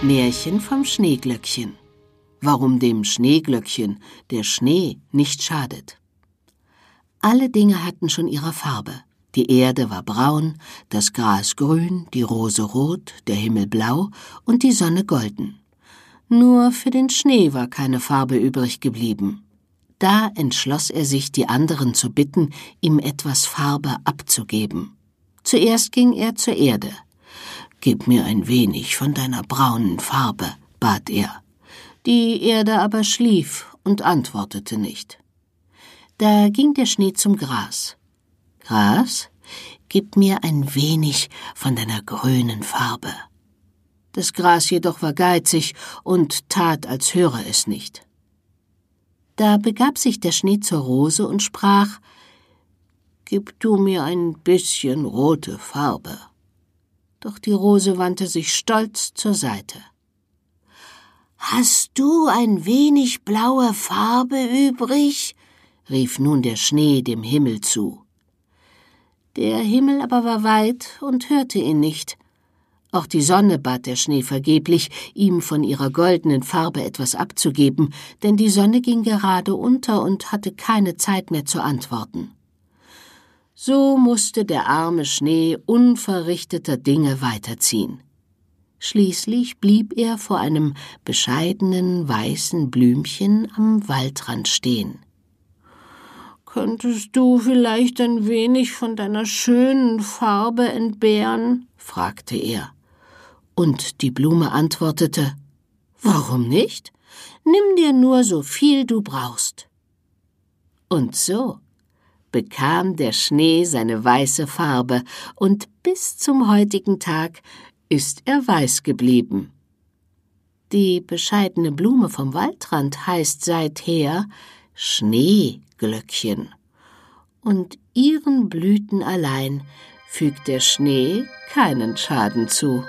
Märchen vom Schneeglöckchen. Warum dem Schneeglöckchen der Schnee nicht schadet. Alle Dinge hatten schon ihre Farbe. Die Erde war braun, das Gras grün, die Rose rot, der Himmel blau und die Sonne golden. Nur für den Schnee war keine Farbe übrig geblieben. Da entschloss er sich, die anderen zu bitten, ihm etwas Farbe abzugeben. Zuerst ging er zur Erde. Gib mir ein wenig von deiner braunen Farbe, bat er. Die Erde aber schlief und antwortete nicht. Da ging der Schnee zum Gras. Gras, gib mir ein wenig von deiner grünen Farbe. Das Gras jedoch war geizig und tat, als höre es nicht. Da begab sich der Schnee zur Rose und sprach Gib du mir ein bisschen rote Farbe. Doch die Rose wandte sich stolz zur Seite. Hast du ein wenig blaue Farbe übrig? rief nun der Schnee dem Himmel zu. Der Himmel aber war weit und hörte ihn nicht, auch die Sonne bat der Schnee vergeblich, ihm von ihrer goldenen Farbe etwas abzugeben, denn die Sonne ging gerade unter und hatte keine Zeit mehr zu antworten. So musste der arme Schnee unverrichteter Dinge weiterziehen. Schließlich blieb er vor einem bescheidenen weißen Blümchen am Waldrand stehen. Könntest du vielleicht ein wenig von deiner schönen Farbe entbehren? fragte er. Und die Blume antwortete Warum nicht? Nimm dir nur so viel du brauchst. Und so bekam der Schnee seine weiße Farbe, und bis zum heutigen Tag ist er weiß geblieben. Die bescheidene Blume vom Waldrand heißt seither Schneeglöckchen, und ihren Blüten allein fügt der Schnee keinen Schaden zu.